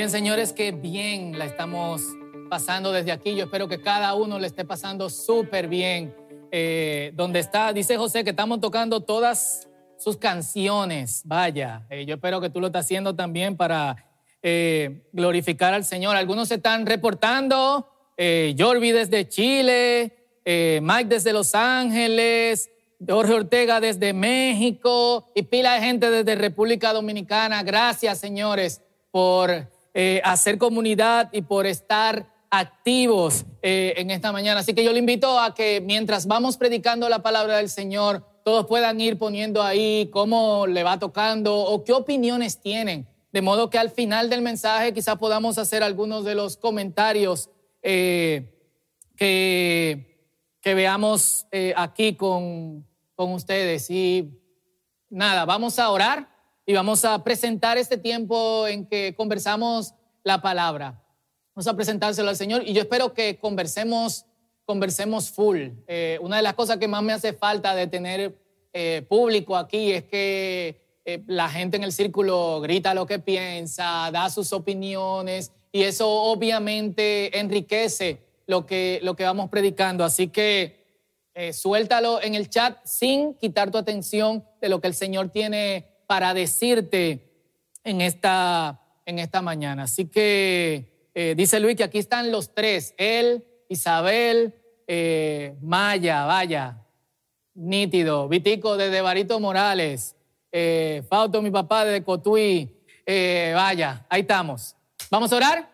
Bien, señores, que bien la estamos pasando desde aquí. Yo espero que cada uno le esté pasando súper bien. Eh, donde está, dice José, que estamos tocando todas sus canciones. Vaya, eh, yo espero que tú lo estás haciendo también para eh, glorificar al Señor. Algunos se están reportando. Eh, Jorvi desde Chile, Mike desde Los Ángeles, Jorge Ortega desde México y pila de gente desde República Dominicana. Gracias, señores, por eh, hacer comunidad y por estar activos eh, en esta mañana. Así que yo le invito a que mientras vamos predicando la palabra del Señor, todos puedan ir poniendo ahí cómo le va tocando o qué opiniones tienen. De modo que al final del mensaje quizá podamos hacer algunos de los comentarios eh, que, que, veamos aquí con, con ustedes. Y nada, vamos a orar y vamos a presentar este tiempo en que conversamos la palabra. Vamos a presentárselo al Señor y yo espero que conversemos, conversemos full. Eh, una de las cosas que más me hace falta de tener eh, público aquí es que eh, la gente en el círculo grita lo que piensa, da sus opiniones y eso obviamente enriquece lo que, lo que vamos predicando. Así que suéltalo en el chat sin quitar tu atención de lo que el Señor tiene para decirte en esta, en esta mañana. Así que eh, dice Luis que aquí están los tres, él, Isabel, eh, Maya, vaya, nítido, Vitico desde Barito Morales, eh, Fauto, mi papá desde Cotuí, vaya, ahí estamos. Vamos a orar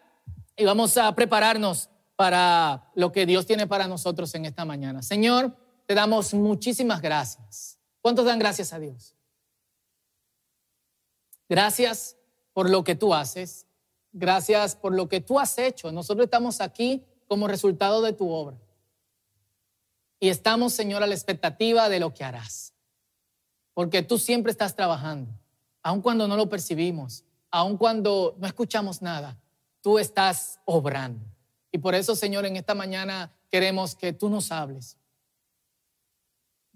y vamos a prepararnos para lo que Dios tiene para nosotros en esta mañana. Señor, te damos muchísimas gracias. ¿Cuántos dan gracias a Dios? Gracias por lo que tú haces. Gracias por lo que tú has hecho. Nosotros estamos aquí como resultado de tu obra. Y estamos, Señor, a la expectativa de lo que harás. Porque tú siempre estás trabajando, aun cuando no lo percibimos, aun cuando no escuchamos nada, tú estás obrando. Y por eso, Señor, en esta mañana queremos que tú nos hables.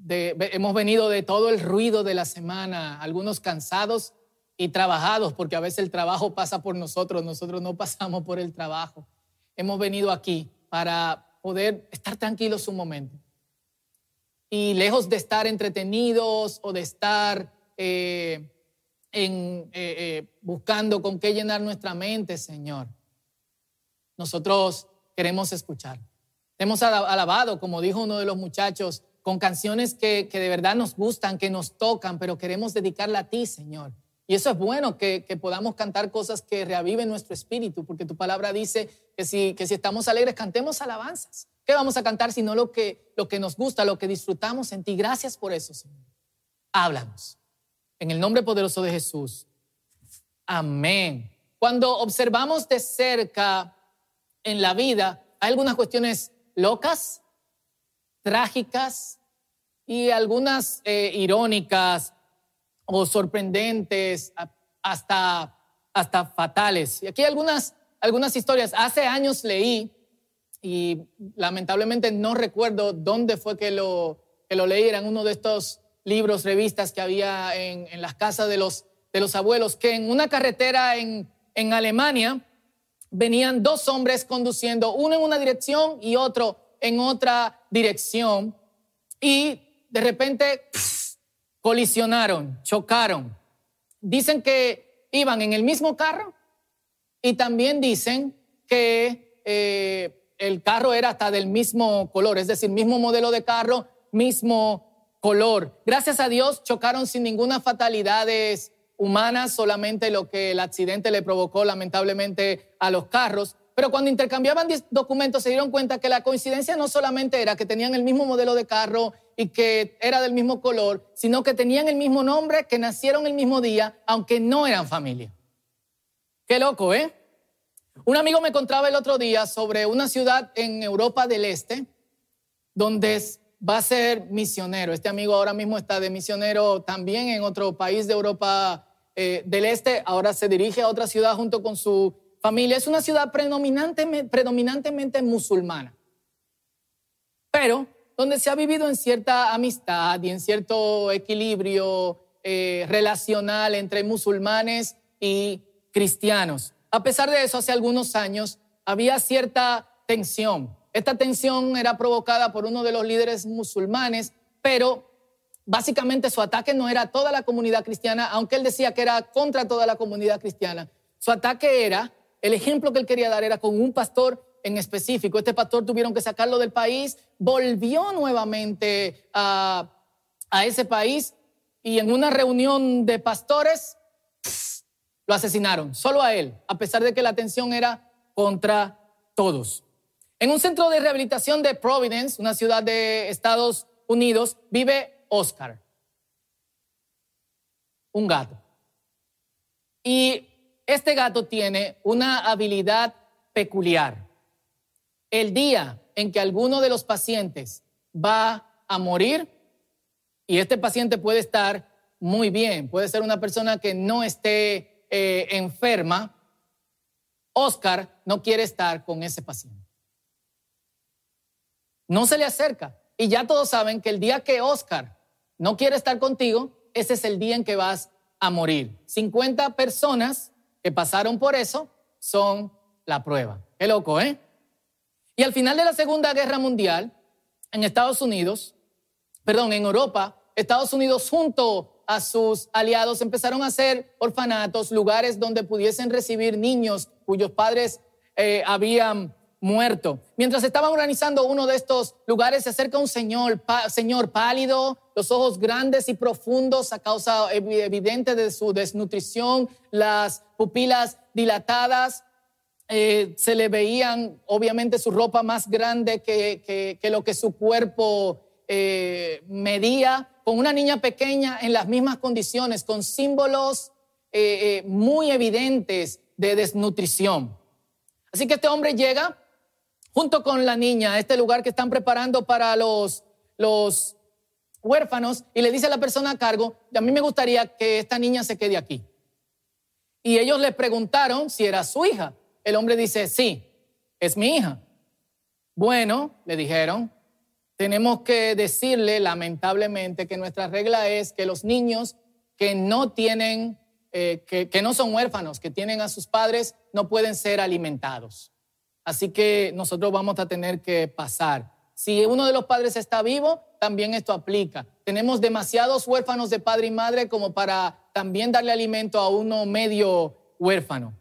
hemos venido de todo el ruido de la semana, algunos cansados, y trabajados, porque a veces el trabajo pasa por nosotros, nosotros no pasamos por el trabajo. Hemos venido aquí para poder estar tranquilos un momento. Y lejos de estar entretenidos o de estar eh, en, eh, eh, buscando con qué llenar nuestra mente, Señor, nosotros queremos escuchar. Hemos alabado, como dijo uno de los muchachos, con canciones que, que de verdad nos gustan, que nos tocan, pero queremos dedicarla a ti, Señor. Y eso es bueno, que, podamos cantar cosas que reaviven nuestro espíritu, porque tu palabra dice que si, estamos alegres, cantemos alabanzas. ¿Qué vamos a cantar sino lo que, lo que nos gusta, lo que disfrutamos en ti? Gracias por eso, Señor. Háblanos. En el nombre poderoso de Jesús. Amén. Cuando observamos de cerca en la vida, hay algunas cuestiones locas, trágicas y algunas eh, irónicas o sorprendentes, hasta, hasta fatales. Y aquí algunas, algunas historias. Hace años leí, y lamentablemente no recuerdo dónde fue que lo, que lo leí, en uno de estos libros, revistas que había en, en las casas de los, de los abuelos, que en una carretera en, en Alemania venían dos hombres conduciendo, uno en una dirección y otro en otra dirección, y de repente colisionaron, chocaron. Dicen que iban en el mismo carro y también dicen que eh, el carro era hasta del mismo color, es decir, mismo modelo de carro, mismo color. Gracias a Dios chocaron sin ninguna fatalidades humanas, solamente lo que el accidente le provocó lamentablemente a los carros. Pero cuando intercambiaban documentos se dieron cuenta que la coincidencia no solamente era que tenían el mismo modelo de carro y que era del mismo color, sino que tenían el mismo nombre, que nacieron el mismo día, aunque no eran familia. Qué loco, ¿eh? Un amigo me contaba el otro día sobre una ciudad en Europa del Este donde va a ser misionero. Este amigo ahora mismo está de misionero también en otro país de Europa eh, del Este. Ahora se dirige a otra ciudad junto con su familia. Es una ciudad predominantemente, musulmana. Pero donde se ha vivido en cierta amistad y en cierto equilibrio eh, relacional entre musulmanes y cristianos. A pesar de eso, hace algunos años había cierta tensión. Esta tensión era provocada por uno de los líderes musulmanes, pero básicamente su ataque no era toda la comunidad cristiana, aunque él decía que era contra toda la comunidad cristiana. Su ataque era, el ejemplo que él quería dar era con un pastor en específico. Este pastor tuvieron que sacarlo del país, volvió nuevamente a, ese país y en una reunión de pastores lo asesinaron, solo a él, a pesar de que la atención era contra todos. En un centro de rehabilitación de Providence, una ciudad de Estados Unidos, vive Oscar, un gato. Y este gato tiene una habilidad peculiar. El día en que alguno de los pacientes va a morir, y este paciente puede estar muy bien, puede ser una persona que no esté eh, enferma, Oscar no quiere estar con ese paciente. No se le acerca. Y ya todos saben que el día que Oscar no quiere estar contigo, ese es el día en que vas a morir. 50 personas que pasaron por eso son la prueba. Qué loco, ¿eh? Y al final de la Segunda Guerra Mundial, en Estados Unidos, perdón, en Europa, Estados Unidos junto a sus aliados empezaron a hacer orfanatos, lugares donde pudiesen recibir niños cuyos padres eh, habían muerto. Mientras estaban organizando uno de estos lugares, se acerca un señor, señor pálido, los ojos grandes y profundos a causa evidente de su desnutrición, las pupilas dilatadas, eh, se le veían obviamente su ropa más grande que, lo que su cuerpo eh, medía, con una niña pequeña en las mismas condiciones, con símbolos eh, muy evidentes de desnutrición. Así que este hombre llega junto con la niña a este lugar que están preparando para los, los huérfanos y le dice a la persona a cargo, a mí me gustaría que esta niña se quede aquí. Y ellos le preguntaron si era su hija. El hombre dice, sí, es mi hija. Bueno, le dijeron, tenemos que decirle lamentablemente que nuestra regla es que los niños que no tienen, eh, que, que no son huérfanos, que tienen a sus padres, no pueden ser alimentados. Así que nosotros vamos a tener que pasar. Si uno de los padres está vivo, también esto aplica. Tenemos demasiados huérfanos de padre y madre como para también darle alimento a uno medio huérfano.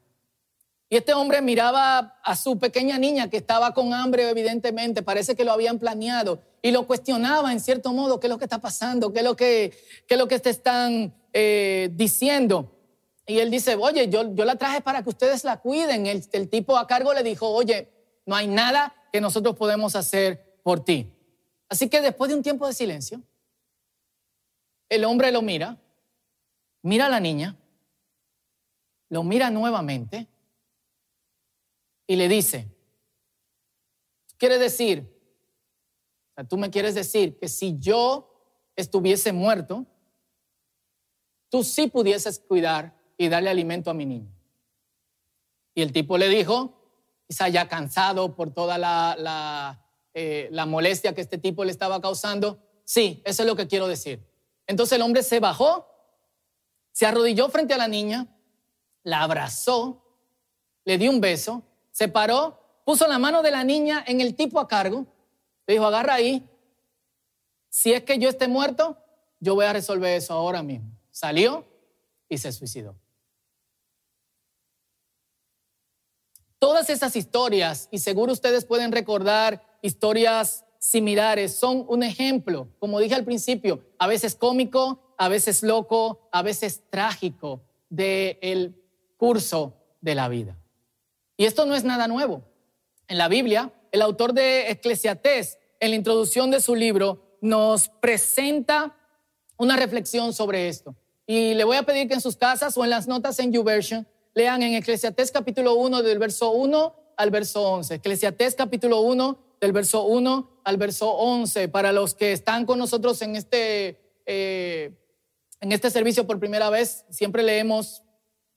Y este hombre miraba a su pequeña niña que estaba con hambre, evidentemente, parece que lo habían planeado, y lo cuestionaba en cierto modo, ¿qué es lo que está pasando? ¿Qué es lo que, qué lo que te están eh, diciendo? Y él dice, oye, yo, yo la traje para que ustedes la cuiden. El, el tipo a cargo le dijo, oye, no hay nada que nosotros podemos hacer por ti. Así que después de un tiempo de silencio, el hombre lo mira, mira a la niña, lo mira nuevamente y le dice, quiere decir, tú me quieres decir que si yo estuviese muerto, tú sí pudieses cuidar y darle alimento a mi niño. Y el tipo le dijo, quizá ya cansado por toda la, la, eh, la molestia que este tipo le estaba causando, sí, eso es lo que quiero decir. Entonces el hombre se bajó, se arrodilló frente a la niña, la abrazó, le dio un beso se paró, puso la mano de la niña en el tipo a cargo, le dijo, agarra ahí, si es que yo esté muerto, yo voy a resolver eso ahora mismo. Salió y se suicidó. Todas esas historias, y seguro ustedes pueden recordar historias similares, son un ejemplo, como dije al principio, a veces cómico, a veces loco, a veces trágico del curso de la vida. Y esto no es nada nuevo. En la Biblia, el autor de Eclesiastés, en la introducción de su libro, nos presenta una reflexión sobre esto. Y le voy a pedir que en sus casas o en las notas en YouVersion lean en Eclesiastés capítulo 1 del verso 1 al verso 11. Eclesiastés capítulo 1 del verso 1 al verso 11. Para los que están con nosotros en este, eh, en este servicio por primera vez, siempre leemos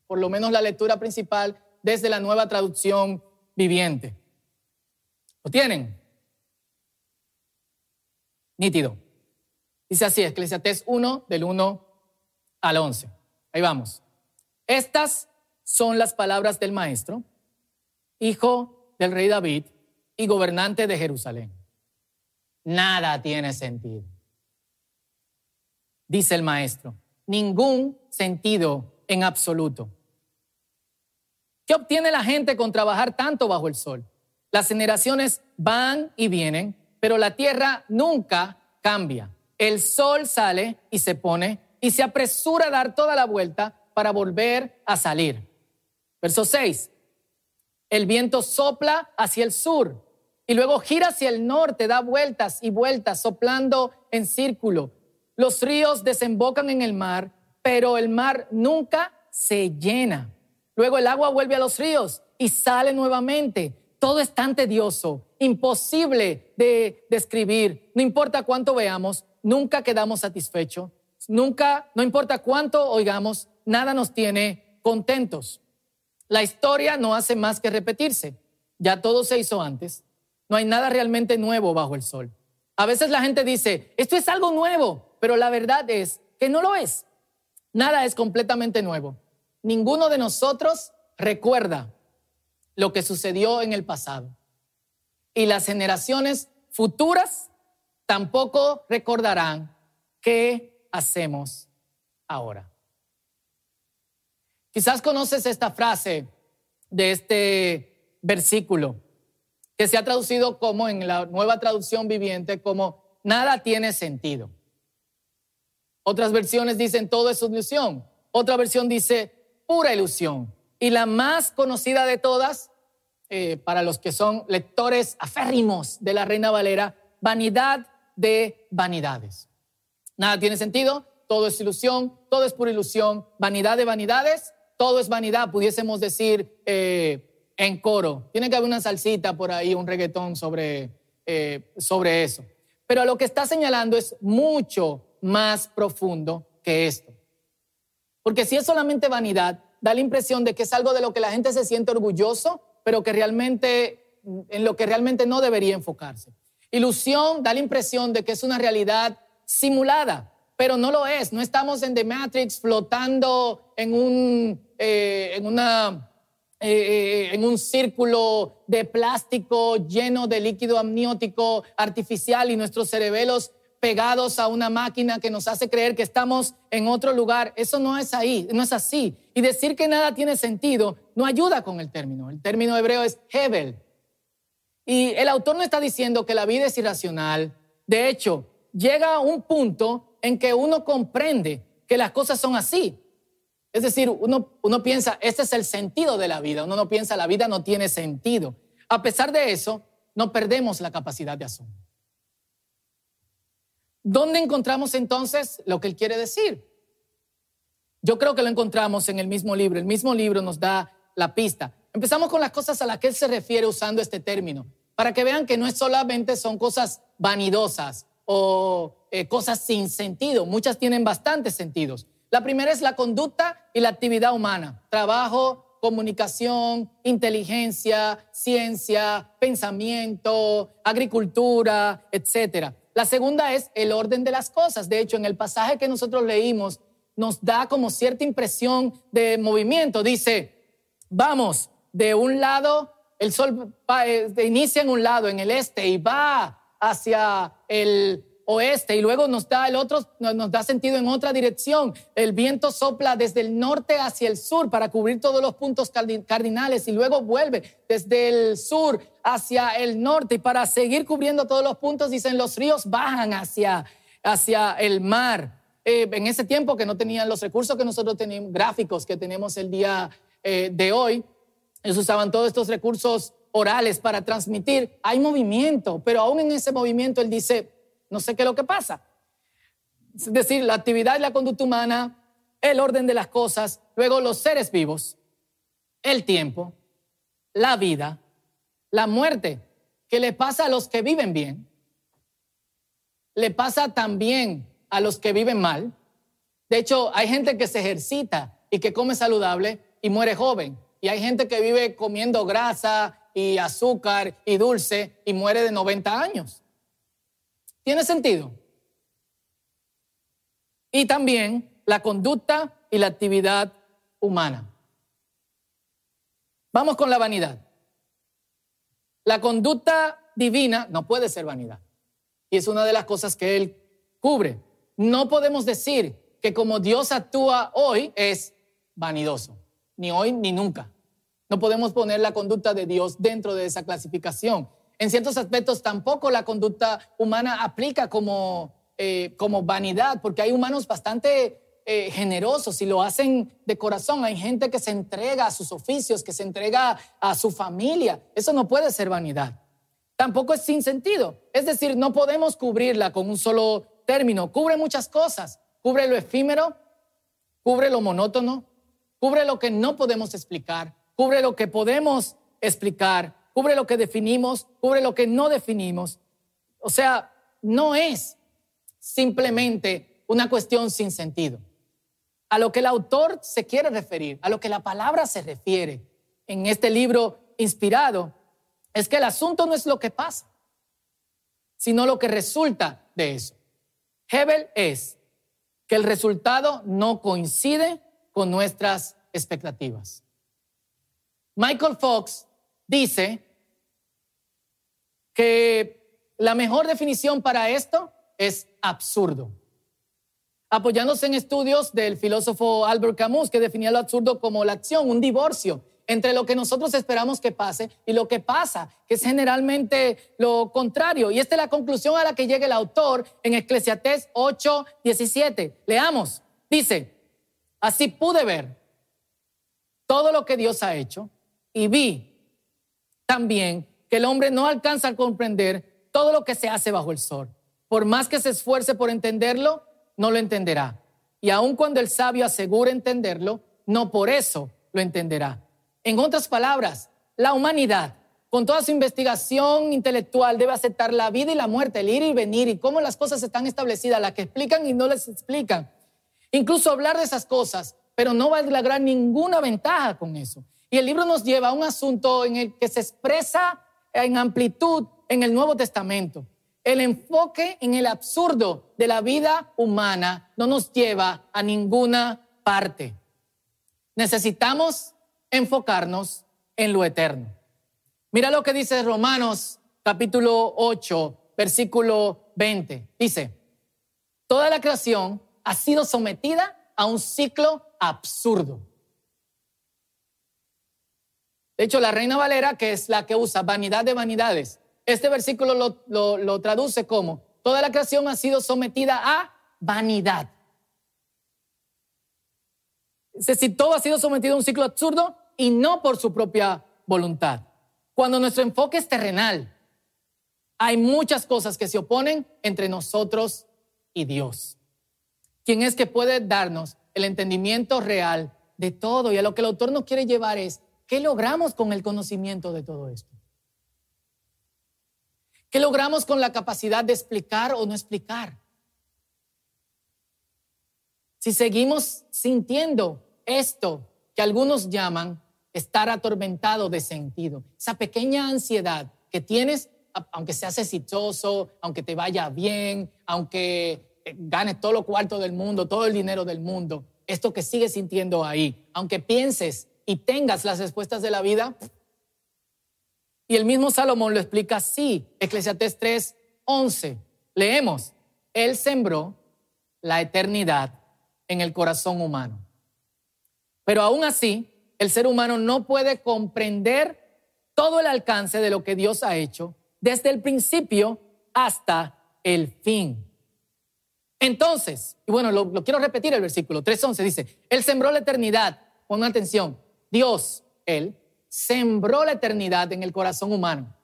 por lo menos la lectura principal desde la nueva traducción viviente. ¿Lo tienen? Nítido. Dice así, Eclesiastés 1 del 1 al 11. Ahí vamos. Estas son las palabras del maestro, hijo del rey David y gobernante de Jerusalén. Nada tiene sentido. Dice el maestro, ningún sentido en absoluto. ¿Qué obtiene la gente con trabajar tanto bajo el sol? Las generaciones van y vienen, pero la tierra nunca cambia. El sol sale y se pone y se apresura a dar toda la vuelta para volver a salir. Verso 6. El viento sopla hacia el sur y luego gira hacia el norte, da vueltas y vueltas, soplando en círculo. Los ríos desembocan en el mar, pero el mar nunca se llena. Luego el agua vuelve a los ríos y sale nuevamente. Todo es tan tedioso, imposible de describir. No importa cuánto veamos, nunca quedamos satisfechos. Nunca, no importa cuánto oigamos, nada nos tiene contentos. La historia no hace más que repetirse. Ya todo se hizo antes. No hay nada realmente nuevo bajo el sol. A veces la gente dice, esto es algo nuevo, pero la verdad es que no lo es. Nada es completamente nuevo. Ninguno de nosotros recuerda lo que sucedió en el pasado. Y las generaciones futuras tampoco recordarán qué hacemos ahora. Quizás conoces esta frase de este versículo que se ha traducido como en la nueva traducción viviente como nada tiene sentido. Otras versiones dicen todo es ilusión. Otra versión dice pura ilusión. Y la más conocida de todas, eh, para los que son lectores aférrimos de la Reina Valera, vanidad de vanidades. Nada tiene sentido, todo es ilusión, todo es pura ilusión, vanidad de vanidades, todo es vanidad, pudiésemos decir eh, en coro. Tiene que haber una salsita por ahí, un reggaetón sobre, eh, sobre eso. Pero lo que está señalando es mucho más profundo que esto. Porque si es solamente vanidad, da la impresión de que es algo de lo que la gente se siente orgulloso, pero que realmente, en lo que realmente no debería enfocarse. Ilusión da la impresión de que es una realidad simulada, pero no lo es. No estamos en The Matrix flotando en un, eh, en una, eh, en un círculo de plástico lleno de líquido amniótico artificial y nuestros cerebelos pegados a una máquina que nos hace creer que estamos en otro lugar. Eso no es ahí, no es así. Y decir que nada tiene sentido no ayuda con el término. El término hebreo es Hebel. Y el autor no está diciendo que la vida es irracional. De hecho, llega a un punto en que uno comprende que las cosas son así. Es decir, uno, uno piensa, este es el sentido de la vida. Uno no piensa, la vida no tiene sentido. A pesar de eso, no perdemos la capacidad de asombro. ¿Dónde encontramos entonces lo que él quiere decir? Yo creo que lo encontramos en el mismo libro. El mismo libro nos da la pista. Empezamos con las cosas a las que él se refiere usando este término, para que vean que no es solamente son cosas vanidosas o eh, cosas sin sentido. Muchas tienen bastantes sentidos. La primera es la conducta y la actividad humana. Trabajo, comunicación, inteligencia, ciencia, pensamiento, agricultura, etcétera. La segunda es el orden de las cosas. De hecho, en el pasaje que nosotros leímos, nos da como cierta impresión de movimiento. Dice, vamos de un lado, el sol eh, inicia en un lado, en el este, y va hacia el oeste y luego nos da el otro, nos da sentido en otra dirección. El viento sopla desde el norte hacia el sur para cubrir todos los puntos cardinales y luego vuelve desde el sur hacia el norte y para seguir cubriendo todos los puntos, dicen, los ríos bajan hacia, hacia el mar. Eh, en ese tiempo que no tenían los recursos que nosotros tenemos, gráficos que tenemos el día eh, de hoy, ellos usaban todos estos recursos orales para transmitir, hay movimiento, pero aún en ese movimiento él dice, no sé qué es lo que pasa. Es decir, la actividad y la conducta humana, el orden de las cosas, luego los seres vivos, el tiempo, la vida, la muerte, que le pasa a los que viven bien, le pasa también a los que viven mal. De hecho, hay gente que se ejercita y que come saludable y muere joven. Y hay gente que vive comiendo grasa y azúcar y dulce y muere de 90 años. ¿Tiene sentido? Y también la conducta y la actividad humana. Vamos con la vanidad. La conducta divina no puede ser vanidad. Y es una de las cosas que Él cubre. No podemos decir que como Dios actúa hoy es vanidoso, ni hoy ni nunca. No podemos poner la conducta de Dios dentro de esa clasificación. En ciertos aspectos tampoco la conducta humana aplica como, eh, como vanidad, porque hay humanos bastante eh, generosos y lo hacen de corazón. Hay gente que se entrega a sus oficios, que se entrega a su familia. Eso no puede ser vanidad. Tampoco es sin sentido. Es decir, no podemos cubrirla con un solo término. Cubre muchas cosas. Cubre lo efímero, cubre lo monótono, cubre lo que no podemos explicar, cubre lo que podemos explicar, cubre lo que definimos, cubre lo que no definimos. O sea, no es simplemente una cuestión sin sentido. A lo que el autor se quiere referir, a lo que la palabra se refiere en este libro inspirado, es que el asunto no es lo que pasa, sino lo que resulta de eso. Hebel es que el resultado no coincide con nuestras expectativas. Michael Fox dice que la mejor definición para esto es absurdo. Apoyándose en estudios del filósofo Albert Camus, que definía lo absurdo como la acción, un divorcio entre lo que nosotros esperamos que pase y lo que pasa, que es generalmente lo contrario. Y esta es la conclusión a la que llega el autor en Eclesiastés 8, 17. Leamos. Dice, así pude ver todo lo que Dios ha hecho y vi también que el hombre no alcanza a comprender todo lo que se hace bajo el sol. Por más que se esfuerce por entenderlo, no lo entenderá. Y aun cuando el sabio asegure entenderlo, no por eso lo entenderá. En otras palabras, la humanidad, con toda su investigación intelectual, debe aceptar la vida y la muerte, el ir y venir y cómo las cosas están establecidas, las que explican y no les explican. Incluso hablar de esas cosas, pero no va a lograr ninguna ventaja con eso. Y el libro nos lleva a un asunto en el que se expresa en amplitud en el Nuevo Testamento. El enfoque en el absurdo de la vida humana no nos lleva a ninguna parte. Necesitamos enfocarnos en lo eterno. Mira lo que dice Romanos capítulo 8, versículo 20. Dice, toda la creación ha sido sometida a un ciclo absurdo. De hecho, la Reina Valera, que es la que usa vanidad de vanidades, este versículo lo, lo traduce como, toda la creación ha sido sometida a vanidad. Si todo ha sido sometido a un ciclo absurdo, y no por su propia voluntad. Cuando nuestro enfoque es terrenal, hay muchas cosas que se oponen entre nosotros y Dios. ¿Quién es que puede darnos el entendimiento real de todo? Y a lo que el autor nos quiere llevar es, ¿qué logramos con el conocimiento de todo esto? ¿Qué logramos con la capacidad de explicar o no explicar? Si seguimos sintiendo esto que algunos llaman estar atormentado de sentido. Esa pequeña ansiedad que tienes, aunque seas exitoso, aunque te vaya bien, aunque eh, ganes todo lo cuarto del mundo, todo el dinero del mundo, esto que sigues sintiendo ahí, aunque pienses y tengas las respuestas de la vida. Y el mismo Salomón lo explica así, Eclesiastés 3, 11. Leemos, Él sembró la eternidad en el corazón humano. Pero aún así, el ser humano no puede comprender todo el alcance de lo que Dios ha hecho desde el principio hasta el fin. Entonces, y bueno, lo, quiero repetir el versículo 3.11 dice, Él sembró la eternidad, pon atención, Dios, Él, sembró la eternidad en el corazón humano.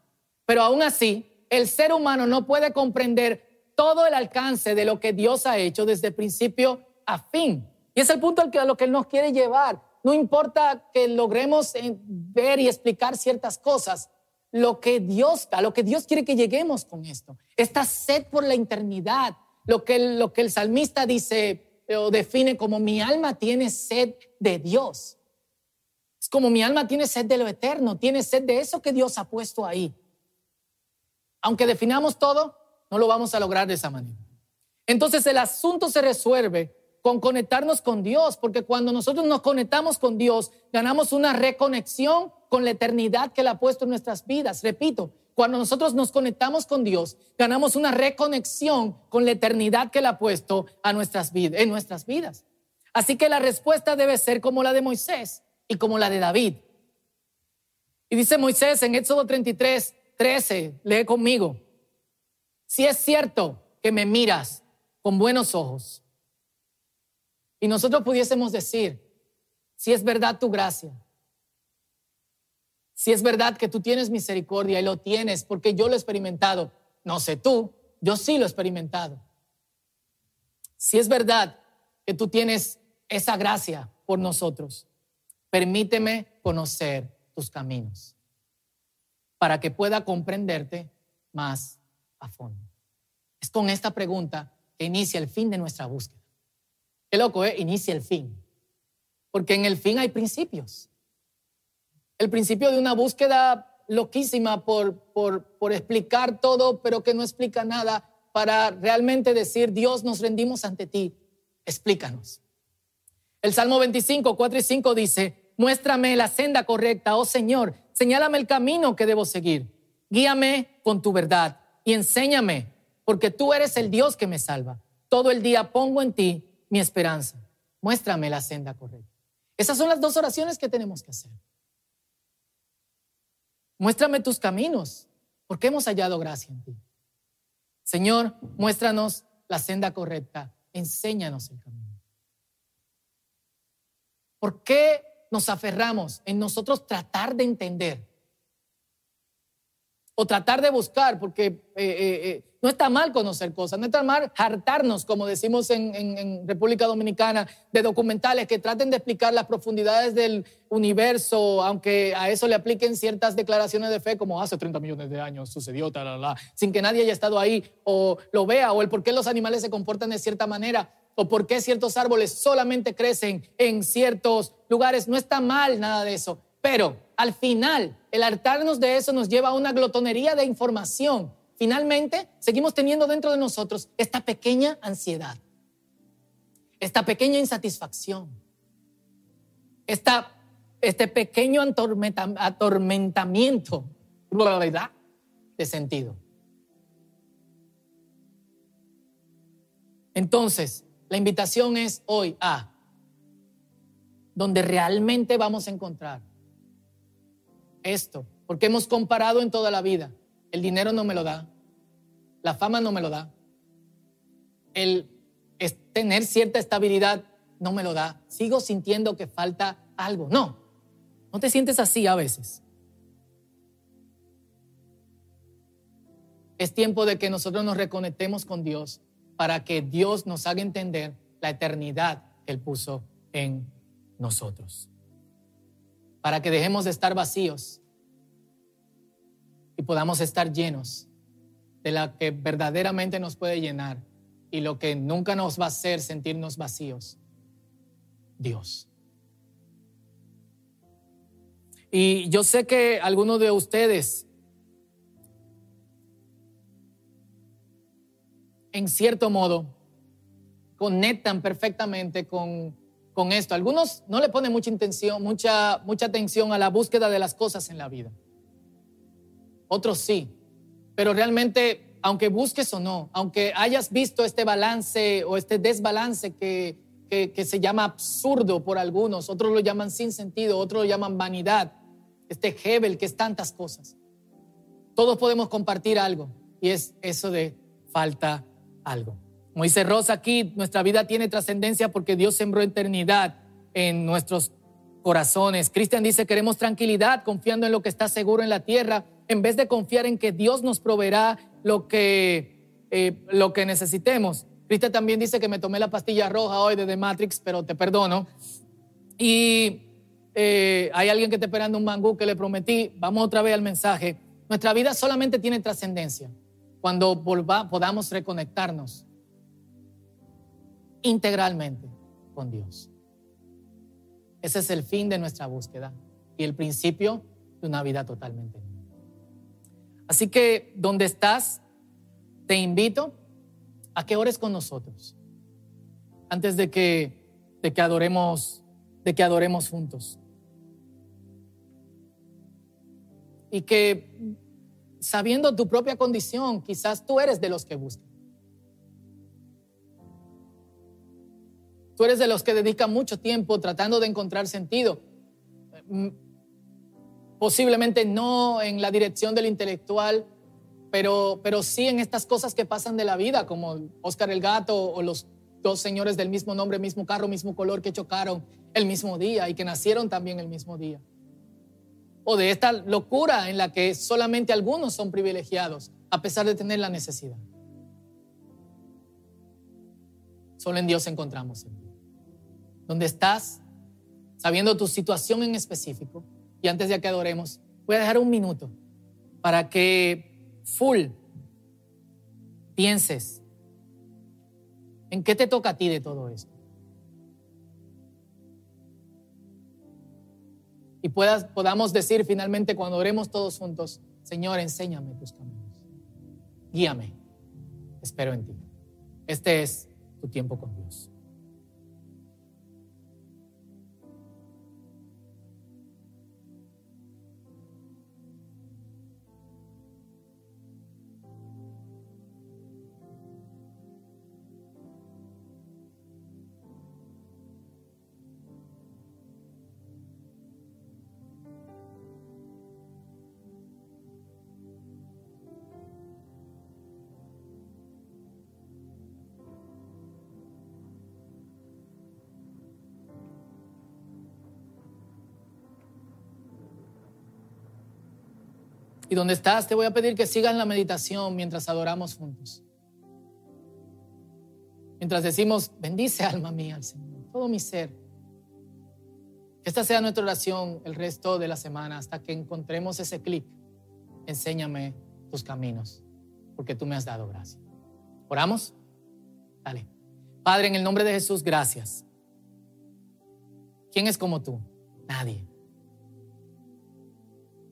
Pero aún así, el ser humano no puede comprender todo el alcance de lo que Dios ha hecho desde principio a fin. Y es el punto al que, a lo que Él nos quiere llevar. No importa que logremos ver y explicar ciertas cosas, lo que Dios, a lo que Dios quiere que lleguemos con esto. Esta sed por la eternidad, lo que, lo que el salmista dice o define como mi alma tiene sed de Dios. Como mi alma tiene sed de lo eterno, tiene sed de eso que Dios ha puesto ahí. Aunque definamos todo, no lo vamos a lograr de esa manera. Entonces el asunto se resuelve con conectarnos con Dios, porque cuando nosotros nos conectamos con Dios, ganamos una reconexión con la eternidad que Él ha puesto en nuestras vidas. Repito, cuando nosotros nos conectamos con Dios, ganamos una reconexión con la eternidad que Él ha puesto a nuestras vidas, en nuestras vidas. Así que la respuesta debe ser como la de Moisés y como la de David. Y dice Moisés en Éxodo 33, 13, lee conmigo, si es cierto que me miras con buenos ojos, y nosotros pudiésemos decir, si es verdad tu gracia, si es verdad que tú tienes misericordia y lo tienes porque yo lo he experimentado, no sé tú, yo sí lo he experimentado. Si es verdad que tú tienes esa gracia por nosotros, permíteme conocer tus caminos para que pueda comprenderte más a fondo. Es con esta pregunta que inicia el fin de nuestra búsqueda. Qué loco, ¿eh? Inicia el fin. Porque en el fin hay principios. El principio de una búsqueda loquísima por, por, por explicar todo, pero que no explica nada, para realmente decir, Dios, nos rendimos ante ti, explícanos. El Salmo 25, 4 y 5 dice, muéstrame la senda correcta, oh Señor, señálame el camino que debo seguir, guíame con tu verdad y enséñame, porque tú eres el Dios que me salva. Todo el día pongo en ti mi esperanza. Muéstrame la senda correcta. Esas son las dos oraciones que tenemos que hacer. Muéstrame tus caminos, porque hemos hallado gracia en ti. Señor, muéstranos la senda correcta, enséñanos el camino. ¿Por qué nos aferramos en nosotros tratar de entender o tratar de buscar? Porque eh, eh, eh, no está mal conocer cosas, no está mal hartarnos, como decimos en, República Dominicana, de documentales que traten de explicar las profundidades del universo, aunque a eso le apliquen ciertas declaraciones de fe, como hace 30 millones de años sucedió, tal, sin que nadie haya estado ahí o lo vea, o el por qué los animales se comportan de cierta manera, o por qué ciertos árboles solamente crecen en ciertos lugares. No está mal nada de eso, pero al final el hartarnos de eso nos lleva a una glotonería de información finalmente seguimos teniendo dentro de nosotros esta pequeña ansiedad, esta pequeña insatisfacción, esta, este pequeño atormentamiento de sentido. Entonces, la invitación es hoy a donde realmente vamos a encontrar esto, porque hemos comparado en toda la vida el dinero no me lo da. La fama no me lo da. El tener cierta estabilidad no me lo da. Sigo sintiendo que falta algo. No, no te sientes así a veces. Es tiempo de que nosotros nos reconectemos con Dios para que Dios nos haga entender la eternidad que Él puso en nosotros. Para que dejemos de estar vacíos y podamos estar llenos de la que verdaderamente nos puede llenar y lo que nunca nos va a hacer sentirnos vacíos, Dios. Y yo sé que algunos de ustedes, en cierto modo, conectan perfectamente con, con esto. Algunos no le ponen mucha intención, mucha, mucha atención a la búsqueda de las cosas en la vida otros sí. Pero realmente, aunque busques o no, aunque hayas visto este balance o este desbalance que, que, se llama absurdo por algunos, otros lo llaman sin sentido, otros lo llaman vanidad, este Hebel que es tantas cosas. Todos podemos compartir algo y es eso de falta algo. Como dice Rosa aquí, nuestra vida tiene trascendencia porque Dios sembró eternidad en nuestros corazones. Cristian dice, queremos tranquilidad confiando en lo que está seguro en la tierra en vez de confiar en que Dios nos proveerá lo que, eh, lo que necesitemos. Cristian también dice que me tomé la pastilla roja hoy de The Matrix, pero te perdono. Y eh, hay alguien que te esperando un mangú que le prometí. Vamos otra vez al mensaje. Nuestra vida solamente tiene trascendencia cuando podamos reconectarnos integralmente con Dios. Ese es el fin de nuestra búsqueda y el principio de una vida totalmente Así que donde estás, te invito a que ores con nosotros. antes de que, de que adoremos, de que adoremos juntos. Y que sabiendo tu propia condición, quizás tú eres de los que buscan. Tú eres de los que dedican mucho tiempo tratando de encontrar sentido. Mm, posiblemente no en la dirección del intelectual, pero, pero sí en estas cosas que pasan de la vida, como Oscar el Gato o los dos señores del mismo nombre, mismo carro, mismo color que chocaron el mismo día y que nacieron también el mismo día. O de esta locura en la que solamente algunos son privilegiados a pesar de tener la necesidad. Solo en Dios encontramos donde estás, sabiendo tu situación en específico. Y antes de que adoremos, voy a dejar un minuto para que full pienses en qué te toca a ti de todo esto. Y puedas, podamos decir finalmente cuando oremos todos juntos, Señor, enséñame tus caminos. Guíame. Espero en ti. Este es tu tiempo con Dios. Y donde estás, te voy a pedir que sigas la meditación mientras adoramos juntos. Mientras decimos, bendice alma mía al Señor, todo mi ser. Que esta sea nuestra oración el resto de la semana hasta que encontremos ese clic. Enséñame tus caminos, porque tú me has dado gracia. ¿Oramos? Dale. Padre, en el nombre de Jesús, gracias. ¿Quién es como tú? Nadie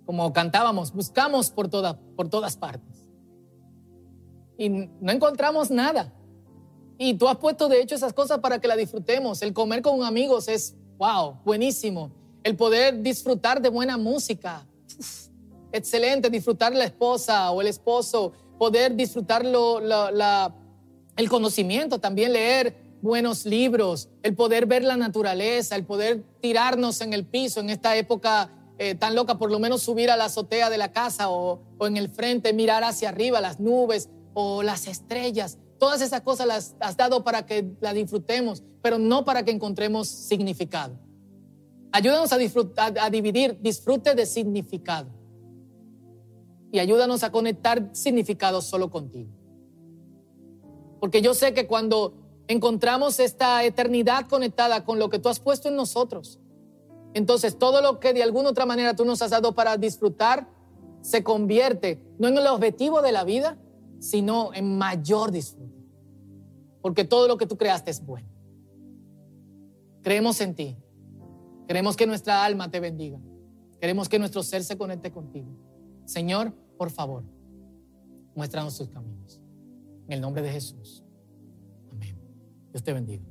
como cantábamos, buscamos por, por todas partes. Y no encontramos nada. Y tú has puesto de hecho esas cosas para que la disfrutemos. El comer con amigos es, wow, buenísimo. El poder disfrutar de buena música, excelente. Disfrutar la esposa o el esposo, poder disfrutar el conocimiento, también leer buenos libros, el poder ver la naturaleza, el poder tirarnos en el piso en esta época eh, tan loca, por lo menos subir a la azotea de la casa o, en el frente, mirar hacia arriba las nubes o las estrellas. Todas esas cosas las has dado para que las disfrutemos, pero no para que encontremos significado. Ayúdanos a, disfrutar, a dividir disfrute de significado. Y ayúdanos a conectar significado solo contigo. Porque yo sé que cuando encontramos esta eternidad conectada con lo que tú has puesto en nosotros, entonces todo lo que de alguna otra manera tú nos has dado para disfrutar se convierte no en el objetivo de la vida, sino en mayor disfrute. Porque todo lo que tú creaste es bueno. Creemos en ti. Queremos que nuestra alma te bendiga. Queremos que nuestro ser se conecte contigo. Señor, por favor, muéstranos tus caminos. En el nombre de Jesús. Amén. Dios te bendiga.